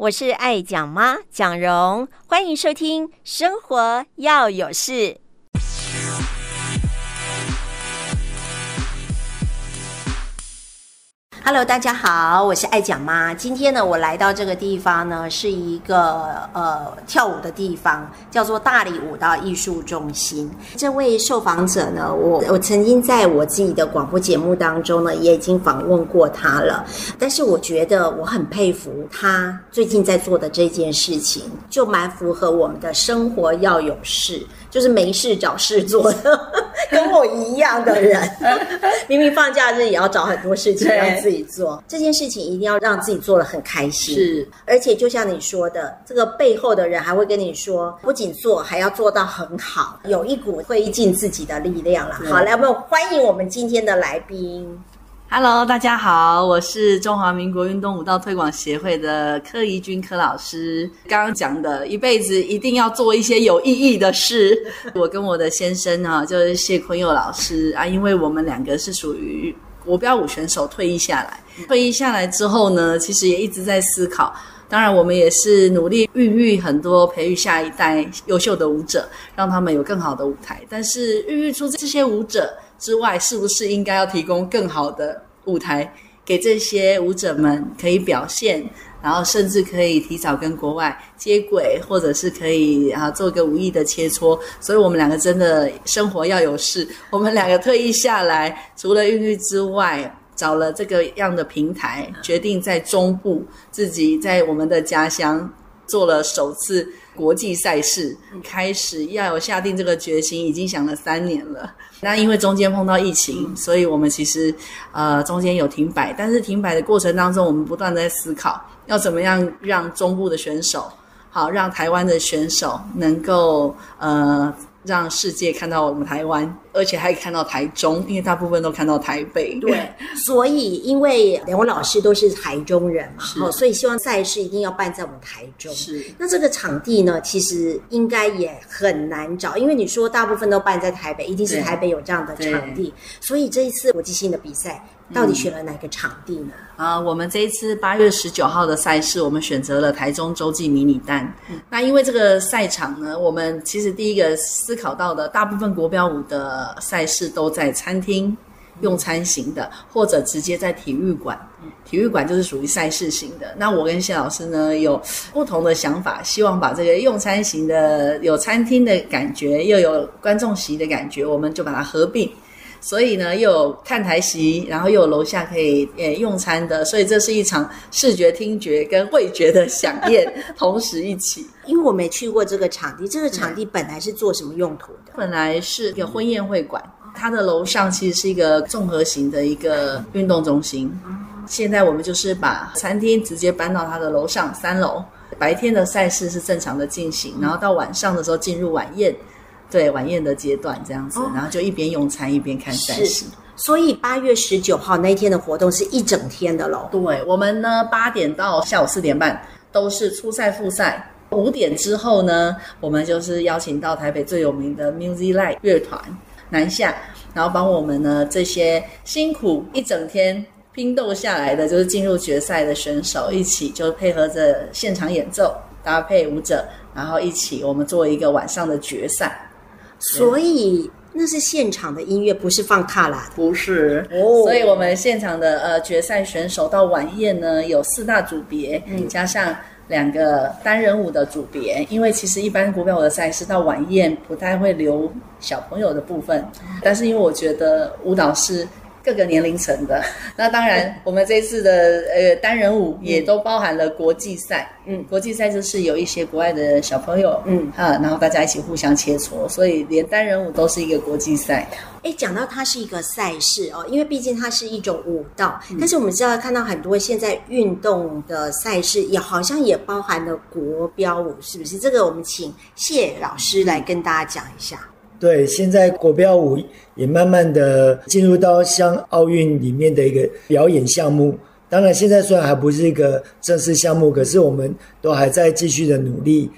我是爱讲妈蒋蓉，欢迎收听《生活要有事》。Hello，大家好，我是爱讲妈。今天呢，我来到这个地方呢，是一个呃跳舞的地方，叫做大理舞蹈艺术中心。这位受访者呢，我我曾经在我自己的广播节目当中呢，也已经访问过他了。但是我觉得我很佩服他最近在做的这件事情，就蛮符合我们的生活要有事。就是没事找事做的，跟我一样的人，明明放假日也要找很多事情让自己做。这件事情一定要让自己做的很开心。是，而且就像你说的，这个背后的人还会跟你说，不仅做，还要做到很好，有一股推进自己的力量了。好，来，我们欢迎我们今天的来宾。Hello，大家好，我是中华民国运动舞蹈推广协会的柯怡君柯老师。刚刚讲的一辈子一定要做一些有意义的事。我跟我的先生啊，就是谢坤佑老师啊，因为我们两个是属于国标舞选手，退役下来，退役下来之后呢，其实也一直在思考。当然，我们也是努力孕育很多，培育下一代优秀的舞者，让他们有更好的舞台。但是，孕育出这些舞者。之外，是不是应该要提供更好的舞台给这些舞者们可以表现，然后甚至可以提早跟国外接轨，或者是可以啊做个舞艺的切磋？所以我们两个真的生活要有事。我们两个退役下来，除了孕育之外，找了这个样的平台，决定在中部自己在我们的家乡做了首次国际赛事，开始要有下定这个决心，已经想了三年了。那因为中间碰到疫情，所以我们其实呃中间有停摆，但是停摆的过程当中，我们不断的在思考要怎么样让中部的选手好，让台湾的选手能够呃。让世界看到我们台湾，而且还看到台中，因为大部分都看到台北。对，所以因为两位老师都是台中人嘛，哦，所以希望赛事一定要办在我们台中。是，那这个场地呢，其实应该也很难找，因为你说大部分都办在台北，一定是台北有这样的场地。所以这一次国际性的比赛。到底选了哪个场地呢？啊、嗯呃，我们这一次八月十九号的赛事，我们选择了台中洲际迷你单。嗯、那因为这个赛场呢，我们其实第一个思考到的，大部分国标舞的赛事都在餐厅用餐型的，或者直接在体育馆。体育馆就是属于赛事型的。那我跟谢老师呢有不同的想法，希望把这个用餐型的有餐厅的感觉，又有观众席的感觉，我们就把它合并。所以呢，又有看台席，然后又有楼下可以呃用餐的，所以这是一场视觉、听觉跟味觉的飨宴，同时一起。因为我没去过这个场地，这个场地本来是做什么用途的？本来是一个婚宴会馆，它的楼上其实是一个综合型的一个运动中心。现在我们就是把餐厅直接搬到它的楼上三楼，白天的赛事是正常的进行，然后到晚上的时候进入晚宴。对晚宴的阶段这样子，哦、然后就一边用餐一边看赛事。所以八月十九号那一天的活动是一整天的喽。对，我们呢八点到下午四点半都是初赛复赛，五点之后呢，我们就是邀请到台北最有名的 Music Light 乐团南下，然后帮我们呢这些辛苦一整天拼斗下来的，就是进入决赛的选手一起就配合着现场演奏搭配舞者，然后一起我们做一个晚上的决赛。所以那是现场的音乐，不是放卡拉，不是哦。所以我们现场的呃决赛选手到晚宴呢，有四大组别，嗯，加上两个单人舞的组别。因为其实一般国标舞的赛事到晚宴不太会留小朋友的部分，但是因为我觉得舞蹈是。各个年龄层的，那当然，我们这次的呃单人舞也都包含了国际赛，嗯，国际赛就是有一些国外的小朋友，嗯。啊，然后大家一起互相切磋，所以连单人舞都是一个国际赛。哎，讲到它是一个赛事哦，因为毕竟它是一种舞蹈，嗯，但是我们知道看到很多现在运动的赛事也好像也包含了国标舞，是不是？这个我们请谢老师来跟大家讲一下。对，现在国标舞也慢慢的进入到像奥运里面的一个表演项目。当然，现在虽然还不是一个正式项目，可是我们都还在继续的努力，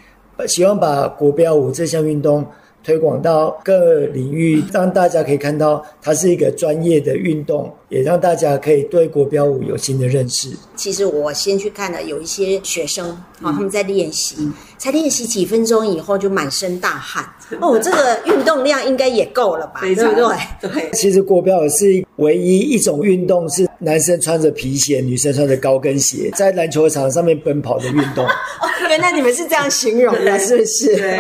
希望把国标舞这项运动推广到各领域，让大家可以看到它是一个专业的运动，也让大家可以对国标舞有新的认识。其实我先去看了，有一些学生啊、他们在练习，才练习几分钟以后就满身大汗。哦，这个运动量应该也够了吧？对不对？对。其实国标也是唯一一种运动是男生穿着皮鞋，女生穿着高跟鞋，在篮球场上面奔跑的运动。哦，原来你们是这样形容的，是不是？对。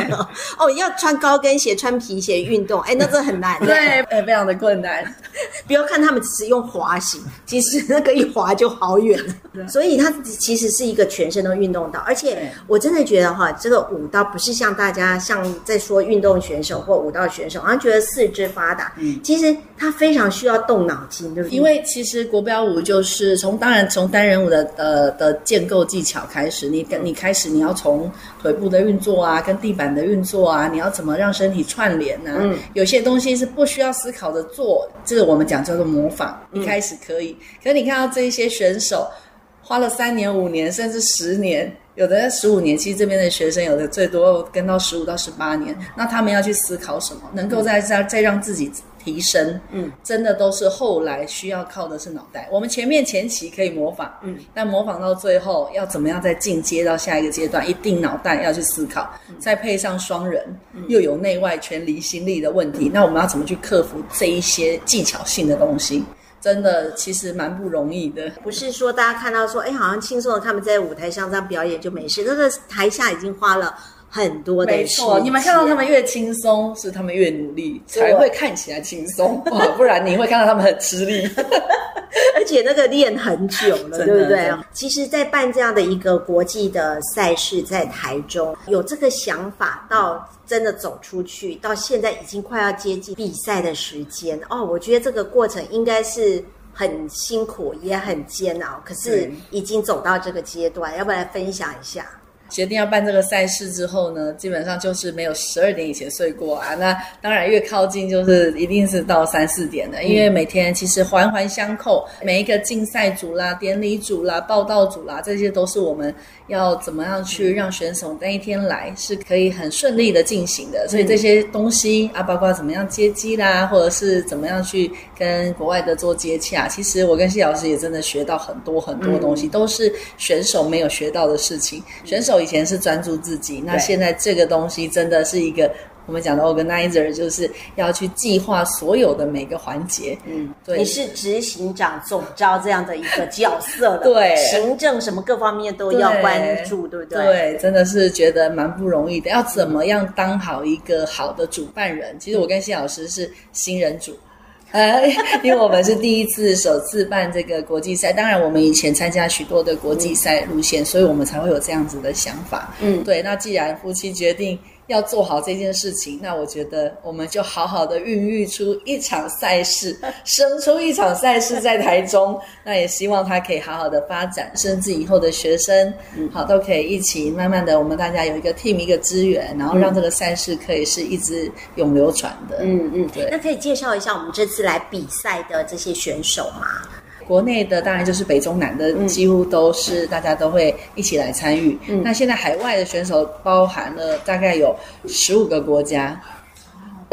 哦，要穿高跟鞋、穿皮鞋运动，哎，那这很难。对，哎，非常的困难。不要看他们只是用滑行，其实那个一滑就好远了。所以它其实是一个全身都运动到，而且我真的觉得哈，这个舞蹈不是像大家像在说运动选手或舞蹈选手，好像觉得四肢发达。嗯，其实他非常需要动脑筋，对不对？因为其实国标舞就是从当然从单人舞的呃的建构技巧开始，你跟你开始你要从腿部的运作啊，跟地板的运作啊，你要怎么让身体串联呢？嗯，有些东西是不需要思考的做，这个我们讲叫做模仿，一开始可以。嗯，可是你看到这一些选手花了三年、五年，甚至十年。有的十五年，其实这边的学生有的最多跟到十五到十八年，那他们要去思考什么，能够再再再让自己提升，嗯，真的都是后来需要靠的是脑袋。我们前面前期可以模仿，嗯，但模仿到最后要怎么样再进阶到下一个阶段，一定脑袋要去思考，再配上双人，又有内外全离心力的问题，那我们要怎么去克服这一些技巧性的东西？真的，其实蛮不容易的。不是说大家看到说，哎，好像轻松的他们在舞台上这样表演就没事。那个台下已经花了很多的错，你们看到他们越轻松，是他们越努力，才会看起来轻松。不然你会看到他们很吃力。而且那个练很久了，对不对？其实，在办这样的一个国际的赛事，在台中有这个想法，到真的走出去，到现在已经快要接近比赛的时间哦。我觉得这个过程应该是很辛苦，也很煎熬，可是已经走到这个阶段，要不要来分享一下？决定要办这个赛事之后呢，基本上就是没有十二点以前睡过啊。那当然越靠近就是一定是到三四点的，因为每天其实环环相扣，每一个竞赛组啦、典礼组啦、报道组啦，这些都是我们要怎么样去让选手那一天来是可以很顺利的进行的。所以这些东西啊，包括怎么样接机啦，或者是怎么样去跟国外的做接洽，其实我跟谢老师也真的学到很多很多东西，都是选手没有学到的事情。选手。以前是专注自己，那现在这个东西真的是一个我们讲的 organizer，就是要去计划所有的每个环节。嗯，对，你是执行长、总招这样的一个角色的，对，行政什么各方面都要关注，对，对不对？对，真的是觉得蛮不容易的。要怎么样当好一个好的主办人？其实我跟谢老师是新人组。呃，因为我们是第一次首次办这个国际赛，当然我们以前参加许多的国际赛路线，所以我们才会有这样子的想法。嗯，对。那既然夫妻决定。要做好这件事情，那我觉得我们就好好的孕育出一场赛事，生出一场赛事在台中。那也希望它可以好好的发展，甚至以后的学生，嗯，好都可以一起慢慢的，我们大家有一个 team 一个资源，然后让这个赛事可以是一直永流传的。嗯嗯，对。那可以介绍一下我们这次来比赛的这些选手吗？国内的当然就是北中南的，几乎都是大家都会一起来参与。嗯，那现在海外的选手包含了大概有十五个国家。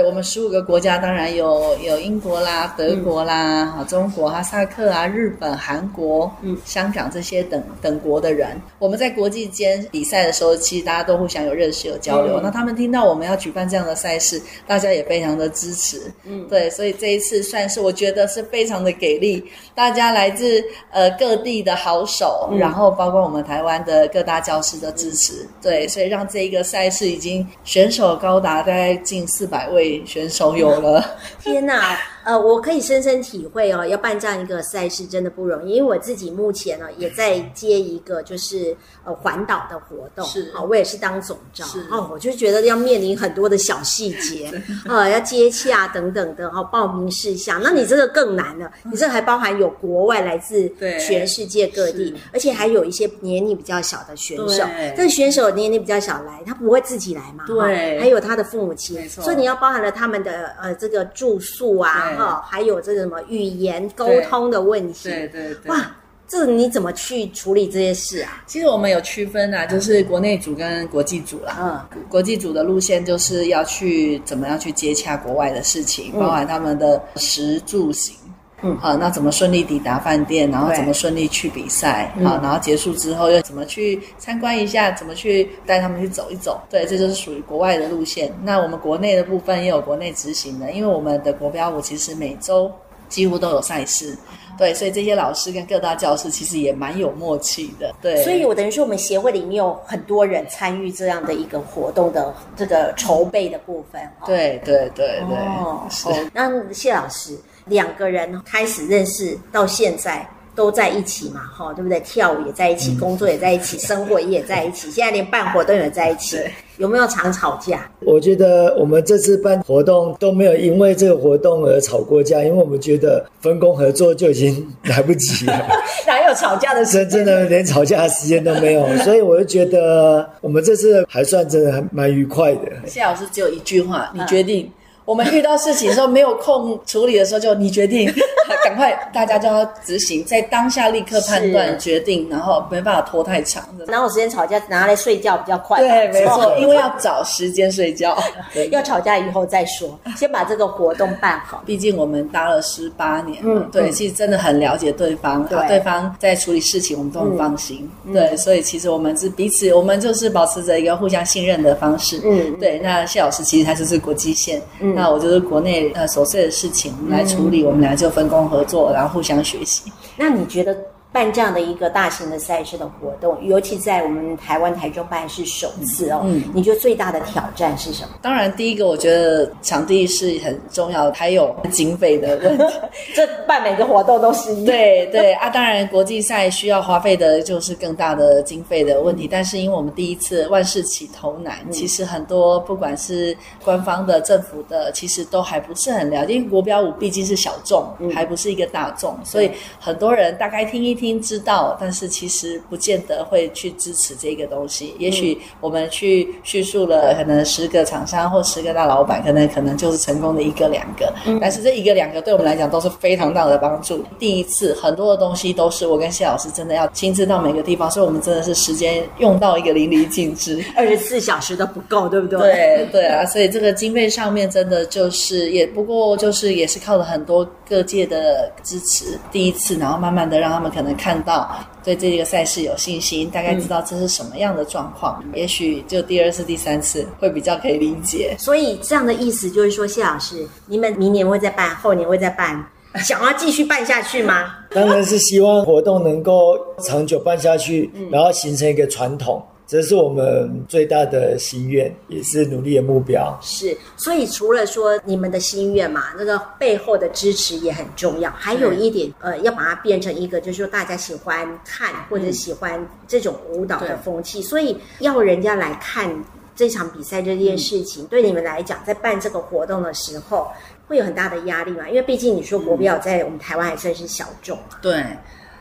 我们十五个国家，当然有有英国啦、德国啦、啊、嗯、中国、哈萨克啊、日本、韩国、嗯、香港这些等等国的人，我们在国际间比赛的时候，其实大家都互相有认识、有交流。嗯、那他们听到我们要举办这样的赛事，大家也非常的支持。嗯，对，所以这一次算是我觉得是非常的给力，大家来自呃各地的好手，嗯、然后包括我们台湾的各大教师的支持，嗯、对，所以让这一个赛事已经选手高达大概近四百位。选手有了，天哪！呃，我可以深深体会哦，要办这样一个赛事真的不容易，因为我自己目前呢也在接一个就是呃环岛的活动，是。啊，我也是当总召，哦，我就觉得要面临很多的小细节 啊，要接洽等等的哦，报名事项，那你这个更难了，你这还包含有国外来自全世界各地，而且还有一些年龄比较小的选手，这个选手年龄比较小来，他不会自己来嘛，对，还有他的父母亲，所以你要包含了他们的呃这个住宿啊。哦，还有这个什么语言沟通的问题，对对对，哇，这你怎么去处理这些事啊？其实我们有区分啊，就是国内组跟国际组啦。嗯，国际组的路线就是要去怎么样去接洽国外的事情，包含他们的食住行。嗯，好，那怎么顺利抵达饭店，然后怎么顺利去比赛？好，然后结束之后又怎么去参观一下？怎么去带他们去走一走？对，这就是属于国外的路线。那我们国内的部分也有国内执行的，因为我们的国标舞其实每周几乎都有赛事。对，所以这些老师跟各大教室其实也蛮有默契的。对，所以我等于说，我们协会里面有很多人参与这样的一个活动的这个筹备的部分。对对对对。哦，是。那谢老师，两个人开始认识到现在。都在一起嘛，哈，对不对？跳舞也在一起，工作也在一起，生活也在一起，现在连办活动也在一起，有没有常吵架？我觉得我们这次办活动都没有因为这个活动而吵过架，因为我们觉得分工合作就已经来不及了，哪有吵架的时间？真的连吵架的时间都没有，所以我就觉得我们这次还算真的还蛮愉快的。谢老师只有一句话，你决定。我们遇到事情的时候没有空处理的时候，就你决定，赶快大家就要执行，在当下立刻判断决定，然后没办法拖太长。哪有时间吵架？拿来睡觉比较快。对，没错，因为要找时间睡觉。要吵架以后再说，先把这个活动办好。毕竟我们搭了十八年，嗯，对，其实真的很了解对方，对，对方在处理事情，我们都很放心。对，所以其实我们是彼此，我们就是保持着一个互相信任的方式。嗯，对。那谢老师其实他就是国际线，嗯。那我就是国内呃琐碎的事情来处理，我们俩就分工合作，然后互相学习。那你觉得？办这样的一个大型的赛事的活动，尤其在我们台湾台中办是首次哦。嗯，你觉得最大的挑战是什么？当然，第一个我觉得场地是很重要的，还有经费的问题。这办每个活动都是一样。对对啊，当然国际赛需要花费的就是更大的经费的问题。嗯，但是因为我们第一次万事起头难，嗯，其实很多不管是官方的、政府的，其实都还不是很了解，因为国标舞毕竟是小众，嗯，还不是一个大众，所以很多人大概听一。听知道，但是其实不见得会去支持这个东西。也许我们去叙述了，可能十个厂商或十个大老板，可能可能就是成功的一个两个。但是这一个两个对我们来讲都是非常大的帮助。第一次很多的东西都是我跟谢老师真的要亲自到每个地方，所以我们真的是时间用到一个淋漓尽致，二十四小时都不够，对不对？对对啊，所以这个经费上面真的就是也不过就是也是靠了很多各界的支持。第一次，然后慢慢的让他们可能。看到对这个赛事有信心，大概知道这是什么样的状况，嗯、也许就第二次、第三次会比较可以理解。所以这样的意思就是说，谢老师，你们明年会再办，后年会再办，想要继续办下去吗？当然是希望活动能够长久办下去，嗯、然后形成一个传统。这是我们最大的心愿，也是努力的目标。是，所以除了说你们的心愿嘛，那个背后的支持也很重要。还有一点，呃，要把它变成一个，就是说大家喜欢看或者喜欢这种舞蹈的风气，嗯、所以要人家来看这场比赛这件事情，嗯、对你们来讲，在办这个活动的时候，会有很大的压力嘛？因为毕竟你说国标在我们台湾还算是小众嘛。对。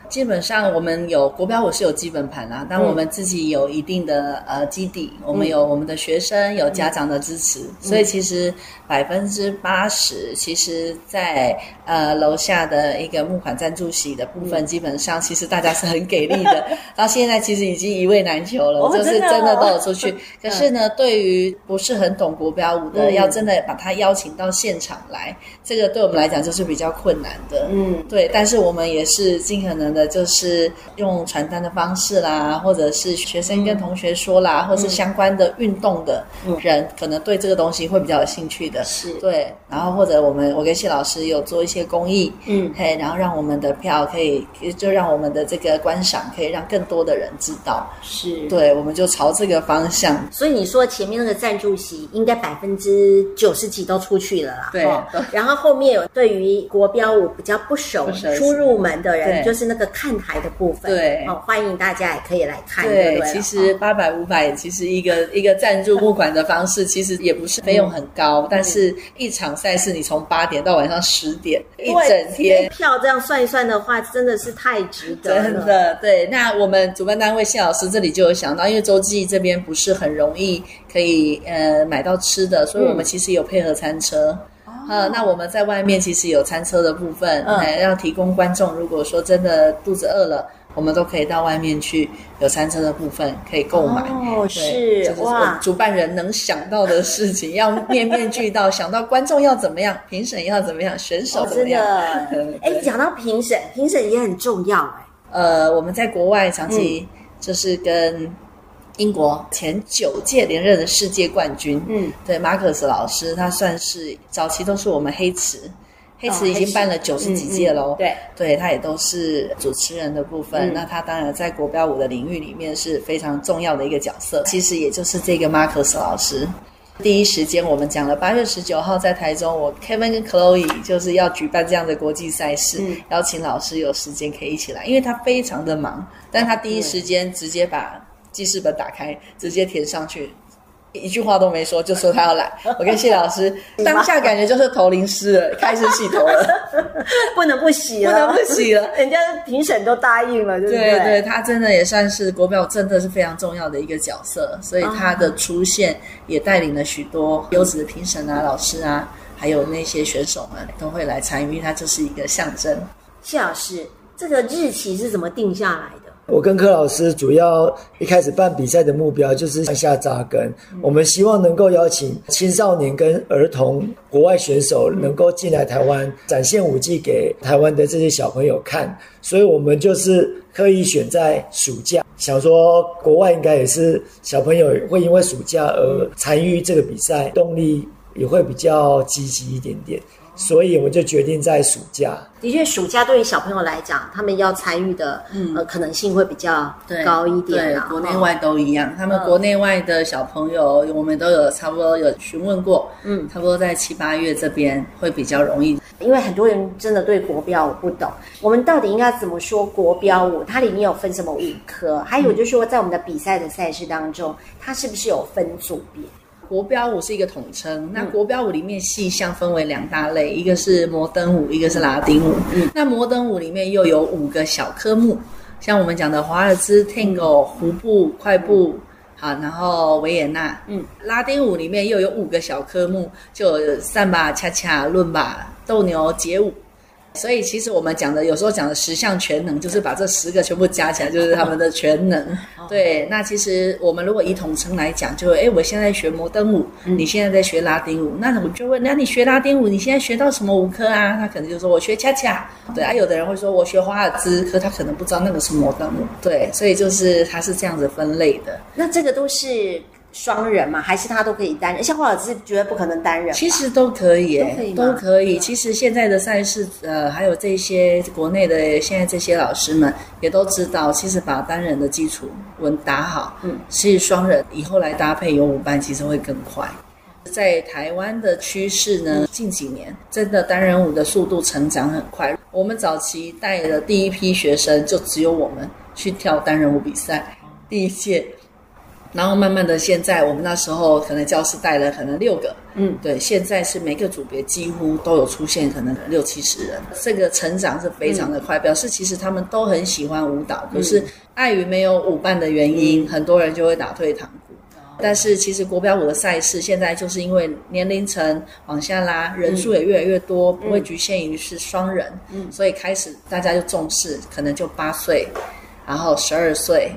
基本上我们有国标舞是有基本盘啦，但我们自己有一定的呃基底，我们有我们的学生，有家长的支持，所以其实百分之八十，其实在呃楼下的一个募款赞助席的部分，基本上其实大家是很给力的，到现在其实已经一位难求了，就是真的都有出去。可是呢，对于不是很懂国标舞的，要真的把他邀请到现场来，这个对我们来讲就是比较困难的。嗯，对，但是我们也是尽可能的。就是用传单的方式啦，或者是学生跟同学说啦，嗯、或是相关的运动的人，嗯、可能对这个东西会比较有兴趣的。是对，然后或者我们我跟谢老师有做一些公益，嗯，嘿，然后让我们的票可以，就让我们的这个观赏可以让更多的人知道。是对，我们就朝这个方向。所以你说前面那个赞助席应该百分之九十几都出去了啦。对，哦、然后后面有对于国标舞比较不熟、不熟初入门的人，就是那个。看台的部分，对，好，欢迎大家也可以来看。对，其实八百五百，其实一个一个赞助募款的方式，其实也不是费用很高，但是一场赛事你从八点到晚上十点，一整天票这样算一算的话，真的是太值得了。真的，对。那我们主办单位谢老师这里就有想到，因为洲际这边不是很容易可以呃买到吃的，所以我们其实有配合餐车。呃，那我们在外面其实有餐车的部分，来要提供观众，如果说真的肚子饿了。我们都可以到外面去有餐车的部分可以购买。哦，是这是我主办人能想到的事情，要面面俱到，想到观众要怎么样，评审要怎么样，选手怎么样。哦、真的，哎，讲到评审，评审也很重要哎。呃，我们在国外长期就是跟英国前九届连任的世界冠军，嗯，对，马可斯老师，他算是早期都是我们黑池。黑池已经办了九十几届喽，对，对他也都是主持人的部分。嗯、那他当然在国标舞的领域里面是非常重要的一个角色。其实也就是这个 Marcus 老师，第一时间我们讲了八月十九号在台中，我 Kevin 跟 Chloe 就是要举办这样的国际赛事，嗯、邀请老师有时间可以一起来，因为他非常的忙，但他第一时间直接把记事本打开，直接填上去。一句话都没说，就说他要来。我跟谢老师当下感觉就是头淋湿了，开始洗头了，不能不洗了，不能不洗了。人家评审都答应了，对不对？对对，他真的也算是国标真的是非常重要的一个角色，所以他的出现也带领了许多优质的评审啊、老师啊，还有那些选手们都会来参与，他就是一个象征。谢老师，这个日期是怎么定下来的？我跟柯老师主要一开始办比赛的目标就是向下扎根。我们希望能够邀请青少年跟儿童国外选手能够进来台湾展现舞技给台湾的这些小朋友看，所以我们就是刻意选在暑假，想说国外应该也是小朋友会因为暑假而参与这个比赛，动力也会比较积极一点点。所以我就决定在暑假。的确，暑假对于小朋友来讲，他们要参与的、嗯、呃可能性会比较高一点。对，国内外都一样。他们国内外的小朋友，嗯、我们都有差不多有询问过。嗯，差不多在七八月这边会比较容易。因为很多人真的对国标舞不懂，我们到底应该怎么说国标舞？它里面有分什么五科？还有就是说，在我们的比赛的赛事当中，它是不是有分组别？国标舞是一个统称，那国标舞里面细项分为两大类，一个是摩登舞，一个是拉丁舞。嗯，那摩登舞里面又有五个小科目，像我们讲的华尔兹、Tango、胡步、快步，好，然后维也纳。嗯，拉丁舞里面又有五个小科目，就有萨巴、恰恰、伦巴、斗牛、街舞。所以其实我们讲的有时候讲的十项全能，就是把这十个全部加起来，就是他们的全能。对，那其实我们如果以统称来讲，就哎，我现在学摩登舞，你现在在学拉丁舞，那我们就问，那你学拉丁舞，你现在学到什么舞科啊？他可能就说我学恰恰。对啊，有的人会说我学华尔兹，可他可能不知道那个是摩登舞。对，所以就是它是这样子分类的。那这个都是。双人嘛，还是他都可以单人？像华尔兹绝对不可能单人。其实都可以，都可以，都可以。其实现在的赛事，呃，还有这些国内的现在这些老师们也都知道，其实把单人的基础稳打好，嗯，其实双人以后来搭配有舞伴，其实会更快。在台湾的趋势呢，近几年真的单人舞的速度成长很快。我们早期带的第一批学生，就只有我们去跳单人舞比赛，第一届。然后慢慢的，现在我们那时候可能教室带了可能六个，嗯，对，现在是每个组别几乎都有出现，可能六七十人，这个成长是非常的快，表示其实他们都很喜欢舞蹈，可是碍于没有舞伴的原因，很多人就会打退堂鼓。但是其实国标舞的赛事现在就是因为年龄层往下拉，人数也越来越多，不会局限于是双人，嗯，所以开始大家就重视，可能就八岁，然后十二岁。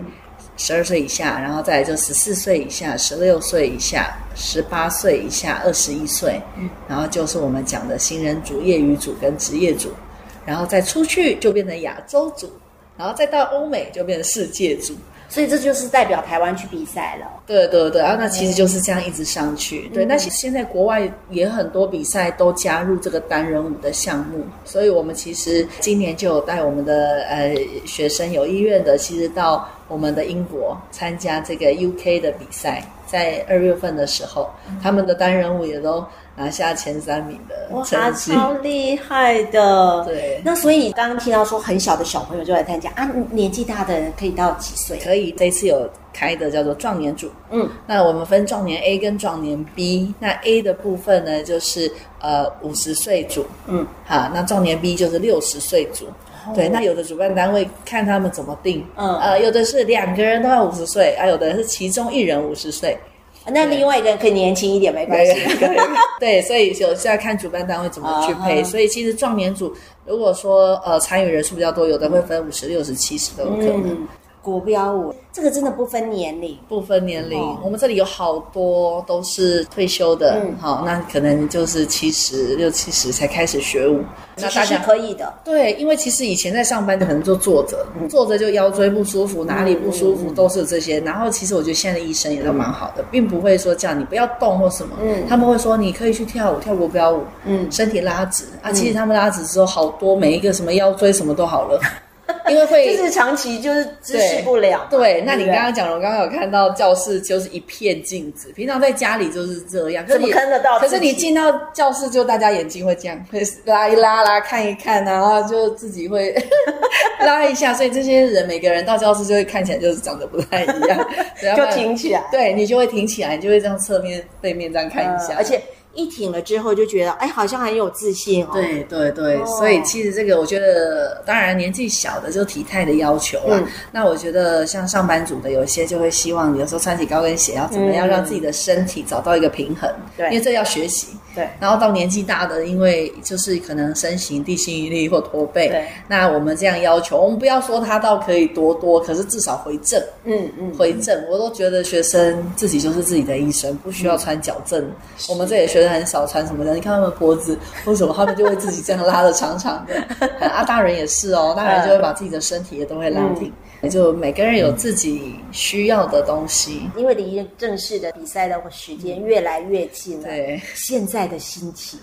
十二岁以下，然后再来就十四岁以下、十六岁以下、十八岁以下、二十一岁，嗯，然后就是我们讲的新人组、业余组跟职业组，然后再出去就变成亚洲组，然后再到欧美就变成世界组。所以这就是代表台湾去比赛了。对对对，然后那其实就是这样一直上去。嗯、对，那现在国外也很多比赛都加入这个单人舞的项目，所以我们其实今年就有带我们的呃学生有意愿的，其实到我们的英国参加这个 UK 的比赛，在二月份的时候，嗯、他们的单人舞也都。拿下前三名的成绩，哇，超厉害的！对，那所以刚刚听到说很小的小朋友就来参加啊，年纪大的人可以到几岁？可以，这次有开的叫做壮年组，嗯，那我们分壮年 A 跟壮年 B，那 A 的部分呢就是呃五十岁组，嗯，好，那壮年 B 就是六十岁组，哦、对，那有的主办单位看他们怎么定，嗯，呃，有的是两个人都要五十岁，啊，有的是其中一人五十岁。那另外一个人可以年轻一点没关系。对，所以就是要看主办单位怎么去配。Uh huh. 所以其实壮年组如果说呃参与人数比较多，有的会分五十、六十、七十都有可能。嗯国标舞这个真的不分年龄，不分年龄。哦、我们这里有好多都是退休的，嗯、好，那可能就是七十六七十才开始学舞，那大家可以的。对，因为其实以前在上班就可能就坐着，嗯、坐着就腰椎不舒服，哪里不舒服都是这些。嗯、然后其实我觉得现在的医生也都蛮好的，并不会说叫你不要动或什么，嗯，他们会说你可以去跳舞，跳国标舞，嗯，身体拉直啊。其实他们拉直之后，好多每一个什么腰椎什么都好了。因为会就是长期就是姿势不了对。对，那你刚刚讲了，我刚刚有看到教室就是一片镜子，平常在家里就是这样，可是你看得到？可是你进到教室，就大家眼睛会这样，会拉一拉拉，看一看，然后就自己会 拉一下，所以这些人每个人到教室就会看起来就是长得不太一样，就挺起来，对你就会挺起来，你就会这样侧面背面这样看一下，呃、而且。一挺了之后就觉得，哎，好像很有自信哦。对对对，哦、所以其实这个我觉得，当然年纪小的就体态的要求啦。嗯、那我觉得像上班族的，有些就会希望有时候穿起高跟鞋，要怎么样让自己的身体找到一个平衡。对、嗯，因为这要学习。对。然后到年纪大的，因为就是可能身形地心引力或驼背。对。那我们这样要求，我们不要说他到可以多多，可是至少回正。嗯嗯。嗯回正，我都觉得学生自己就是自己的医生，不需要穿矫正。嗯、我们这里学生。很少穿什么的，你看他们脖子为什么，他们就会自己这样拉的长长的。啊，大人也是哦，大人就会把自己的身体也都会拉挺。嗯、就每个人有自己需要的东西。因为离正式的比赛的时间越来越近了。对，现在的心情。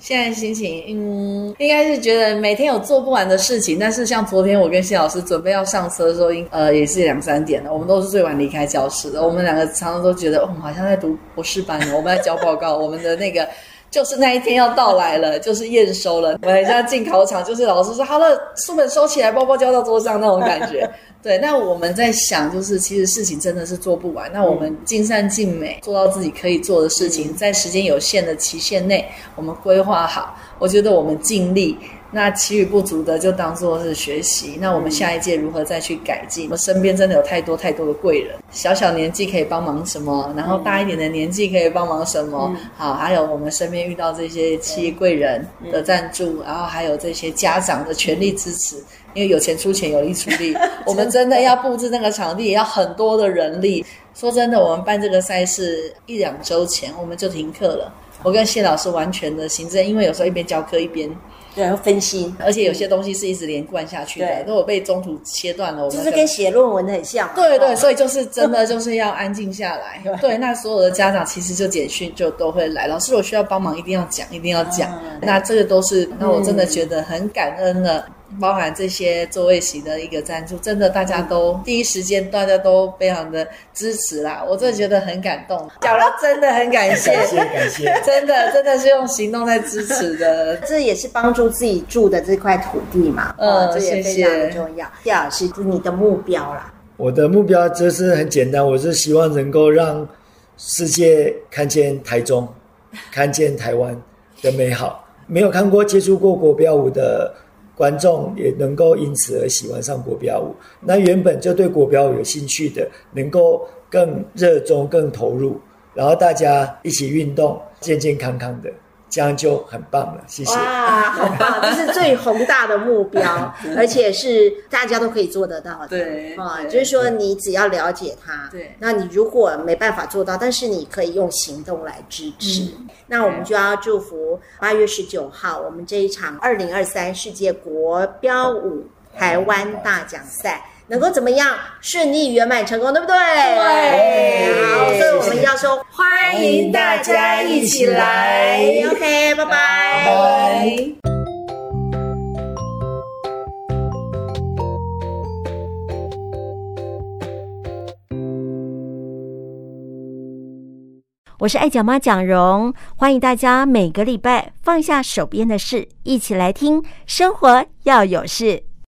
现在心情，嗯，应该是觉得每天有做不完的事情。但是像昨天我跟谢老师准备要上车的时候，呃，也是两三点了。我们都是最晚离开教室的。我们两个常常都觉得，哦，好像在读博士班呢。我们在交报告，我们的那个就是那一天要到来了，就是验收了。我们现在进考场，就是老师说好了，书本收起来，包包交到桌上那种感觉。对，那我们在想，就是其实事情真的是做不完。那我们尽善尽美，做到自己可以做的事情，在时间有限的期限内，我们规划好。我觉得我们尽力，那其余不足的就当做是学习。那我们下一届如何再去改进？我们身边真的有太多太多的贵人，小小年纪可以帮忙什么，然后大一点的年纪可以帮忙什么。好，还有我们身边遇到这些企业贵人的赞助，然后还有这些家长的全力支持。因为有钱出钱，有力出力。我们真的要布置那个场地，也要很多的人力。说真的，我们办这个赛事一两周前我们就停课了。我跟谢老师完全的行政，因为有时候一边教课一边对要分心，而且有些东西是一直连贯下去的。如果被中途切断了，我就是跟写论文很像。对对，所以就是真的 就是要安静下来。对，那所有的家长其实就简讯就都会来，老师我需要帮忙，一定要讲，一定要讲。那这个都是，那我真的觉得很感恩了。包含这些座位席的一个赞助，真的大家都、嗯、第一时间大家都非常的支持啦，我真的觉得很感动。小了真的很感谢，感谢感谢，真的真的是用行动在支持的，这也是帮助自己住的这块土地嘛。嗯，这也非常的重要。谢谢老师，你的目标啦？我的目标就是很简单，我是希望能够让世界看见台中，看见台湾的美好。没有看过、接触过国标舞的。观众也能够因此而喜欢上国标舞，那原本就对国标舞有兴趣的，能够更热衷、更投入，然后大家一起运动，健健康康的。这样就很棒了，谢谢。哇，好棒！这是最宏大的目标，而且是大家都可以做得到的。对，啊，就是说你只要了解它，对，那你如果没办法做到，但是你可以用行动来支持。嗯、那我们就要祝福八月十九号，我们这一场二零二三世界国标舞台湾大奖赛。能够怎么样顺利圆满成功，对不对？对，好，所以我们要说欢迎大家一起来。OK，拜拜。拜。我是爱讲妈蒋蓉，欢迎大家每个礼拜放下手边的事，一起来听生活要有事。